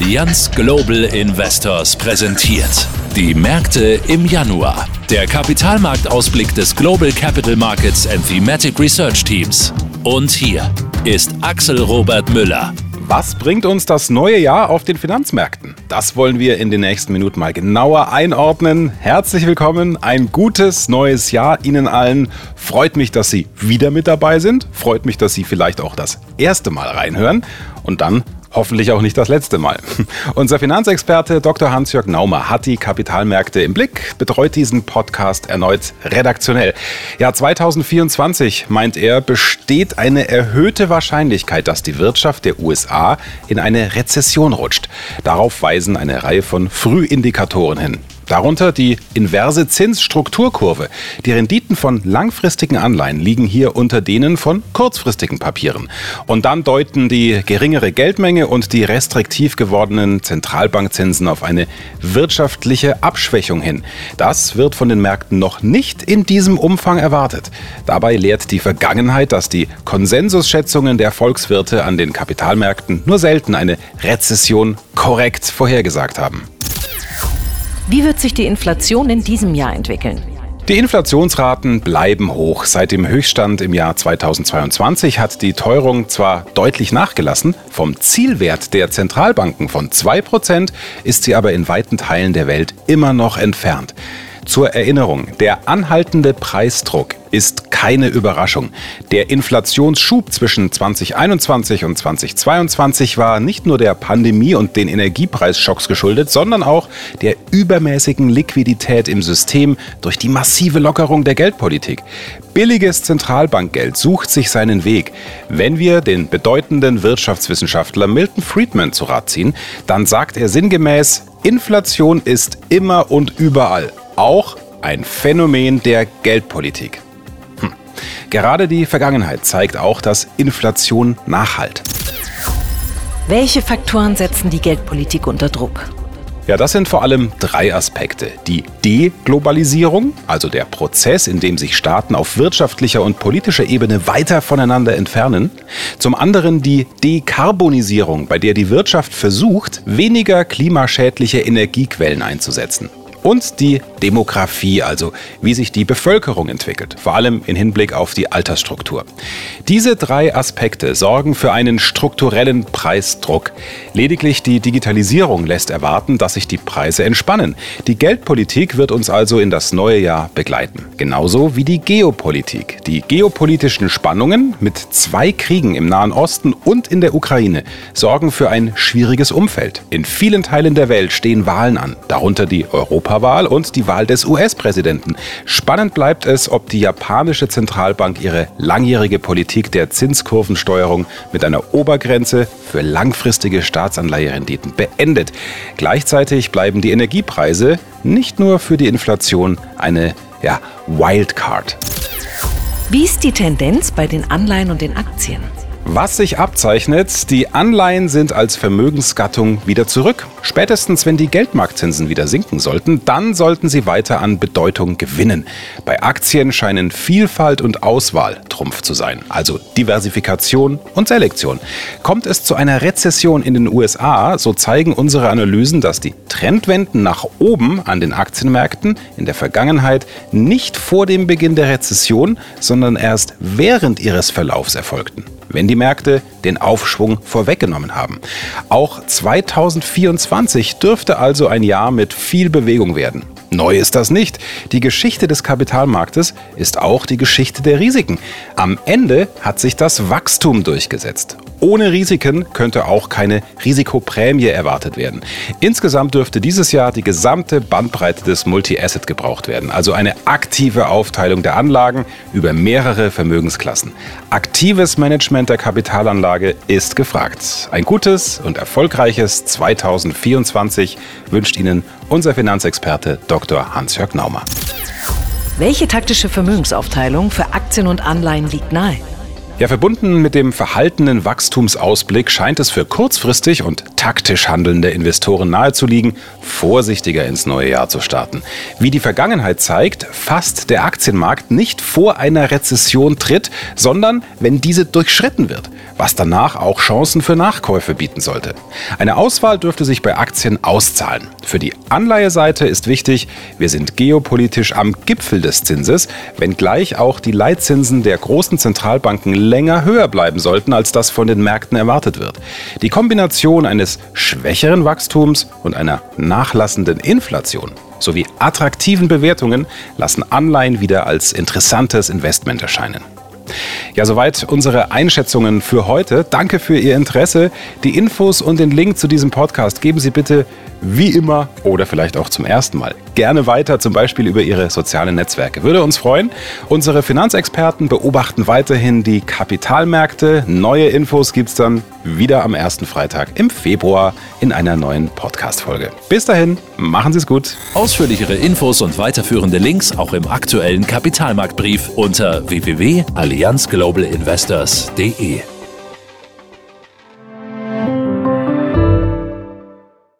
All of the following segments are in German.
Allianz Global Investors präsentiert. Die Märkte im Januar. Der Kapitalmarktausblick des Global Capital Markets and Thematic Research Teams. Und hier ist Axel Robert Müller. Was bringt uns das neue Jahr auf den Finanzmärkten? Das wollen wir in den nächsten Minuten mal genauer einordnen. Herzlich willkommen, ein gutes neues Jahr Ihnen allen. Freut mich, dass Sie wieder mit dabei sind. Freut mich, dass Sie vielleicht auch das erste Mal reinhören. Und dann Hoffentlich auch nicht das letzte Mal. Unser Finanzexperte Dr. Hans-Jörg Naumer hat die Kapitalmärkte im Blick, betreut diesen Podcast erneut redaktionell. Ja, 2024, meint er, besteht eine erhöhte Wahrscheinlichkeit, dass die Wirtschaft der USA in eine Rezession rutscht. Darauf weisen eine Reihe von Frühindikatoren hin. Darunter die inverse Zinsstrukturkurve. Die Renditen von langfristigen Anleihen liegen hier unter denen von kurzfristigen Papieren. Und dann deuten die geringere Geldmenge und die restriktiv gewordenen Zentralbankzinsen auf eine wirtschaftliche Abschwächung hin. Das wird von den Märkten noch nicht in diesem Umfang erwartet. Dabei lehrt die Vergangenheit, dass die Konsensusschätzungen der Volkswirte an den Kapitalmärkten nur selten eine Rezession korrekt vorhergesagt haben. Wie wird sich die Inflation in diesem Jahr entwickeln? Die Inflationsraten bleiben hoch. Seit dem Höchststand im Jahr 2022 hat die Teuerung zwar deutlich nachgelassen, vom Zielwert der Zentralbanken von 2% ist sie aber in weiten Teilen der Welt immer noch entfernt. Zur Erinnerung, der anhaltende Preisdruck ist keine Überraschung. Der Inflationsschub zwischen 2021 und 2022 war nicht nur der Pandemie und den Energiepreisschocks geschuldet, sondern auch der übermäßigen Liquidität im System durch die massive Lockerung der Geldpolitik. Billiges Zentralbankgeld sucht sich seinen Weg. Wenn wir den bedeutenden Wirtschaftswissenschaftler Milton Friedman zu Rat ziehen, dann sagt er sinngemäß, Inflation ist immer und überall auch ein Phänomen der Geldpolitik. Hm. Gerade die Vergangenheit zeigt auch, dass Inflation nachhalt. Welche Faktoren setzen die Geldpolitik unter Druck? Ja, das sind vor allem drei Aspekte. Die Deglobalisierung, also der Prozess, in dem sich Staaten auf wirtschaftlicher und politischer Ebene weiter voneinander entfernen. Zum anderen die Dekarbonisierung, bei der die Wirtschaft versucht, weniger klimaschädliche Energiequellen einzusetzen und die Demografie, also wie sich die Bevölkerung entwickelt, vor allem im Hinblick auf die Altersstruktur. Diese drei Aspekte sorgen für einen strukturellen Preisdruck. Lediglich die Digitalisierung lässt erwarten, dass sich die Preise entspannen. Die Geldpolitik wird uns also in das neue Jahr begleiten. Genauso wie die Geopolitik. Die geopolitischen Spannungen mit zwei Kriegen im Nahen Osten und in der Ukraine sorgen für ein schwieriges Umfeld. In vielen Teilen der Welt stehen Wahlen an, darunter die Europa Europawahl und die Wahl des US-Präsidenten. Spannend bleibt es, ob die japanische Zentralbank ihre langjährige Politik der Zinskurvensteuerung mit einer Obergrenze für langfristige Staatsanleiherenditen beendet. Gleichzeitig bleiben die Energiepreise nicht nur für die Inflation eine ja, Wildcard. Wie ist die Tendenz bei den Anleihen und den Aktien? Was sich abzeichnet, die Anleihen sind als Vermögensgattung wieder zurück. Spätestens, wenn die Geldmarktzinsen wieder sinken sollten, dann sollten sie weiter an Bedeutung gewinnen. Bei Aktien scheinen Vielfalt und Auswahl Trumpf zu sein, also Diversifikation und Selektion. Kommt es zu einer Rezession in den USA, so zeigen unsere Analysen, dass die Trendwenden nach oben an den Aktienmärkten in der Vergangenheit nicht vor dem Beginn der Rezession, sondern erst während ihres Verlaufs erfolgten wenn die Märkte den Aufschwung vorweggenommen haben. Auch 2024 dürfte also ein Jahr mit viel Bewegung werden. Neu ist das nicht. Die Geschichte des Kapitalmarktes ist auch die Geschichte der Risiken. Am Ende hat sich das Wachstum durchgesetzt. Ohne Risiken könnte auch keine Risikoprämie erwartet werden. Insgesamt dürfte dieses Jahr die gesamte Bandbreite des Multi-Asset gebraucht werden, also eine aktive Aufteilung der Anlagen über mehrere Vermögensklassen. Aktives Management der Kapitalanlage ist gefragt. Ein gutes und erfolgreiches 2024 wünscht Ihnen unser Finanzexperte Dr. Hans-Jörg Naumer. Welche taktische Vermögensaufteilung für Aktien und Anleihen liegt nahe? Ja, verbunden mit dem verhaltenen Wachstumsausblick scheint es für kurzfristig und taktisch handelnde Investoren nahezuliegen, vorsichtiger ins neue Jahr zu starten. Wie die Vergangenheit zeigt, fast der Aktienmarkt nicht vor einer Rezession tritt, sondern wenn diese durchschritten wird, was danach auch Chancen für Nachkäufe bieten sollte. Eine Auswahl dürfte sich bei Aktien auszahlen. Für die Anleiheseite ist wichtig, wir sind geopolitisch am Gipfel des Zinses, wenngleich auch die Leitzinsen der großen Zentralbanken länger höher bleiben sollten, als das von den Märkten erwartet wird. Die Kombination eines schwächeren Wachstums und einer nachlassenden Inflation sowie attraktiven Bewertungen lassen Anleihen wieder als interessantes Investment erscheinen. Ja, soweit unsere Einschätzungen für heute. Danke für Ihr Interesse. Die Infos und den Link zu diesem Podcast geben Sie bitte wie immer oder vielleicht auch zum ersten Mal gerne weiter, zum Beispiel über Ihre sozialen Netzwerke. Würde uns freuen. Unsere Finanzexperten beobachten weiterhin die Kapitalmärkte. Neue Infos gibt es dann wieder am ersten Freitag im Februar in einer neuen Podcast-Folge. Bis dahin, machen Sie es gut. Ausführlichere Infos und weiterführende Links auch im aktuellen Kapitalmarktbrief unter www.allianzglobalinvestors.de.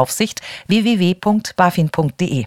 Aufsicht www.bafin.de.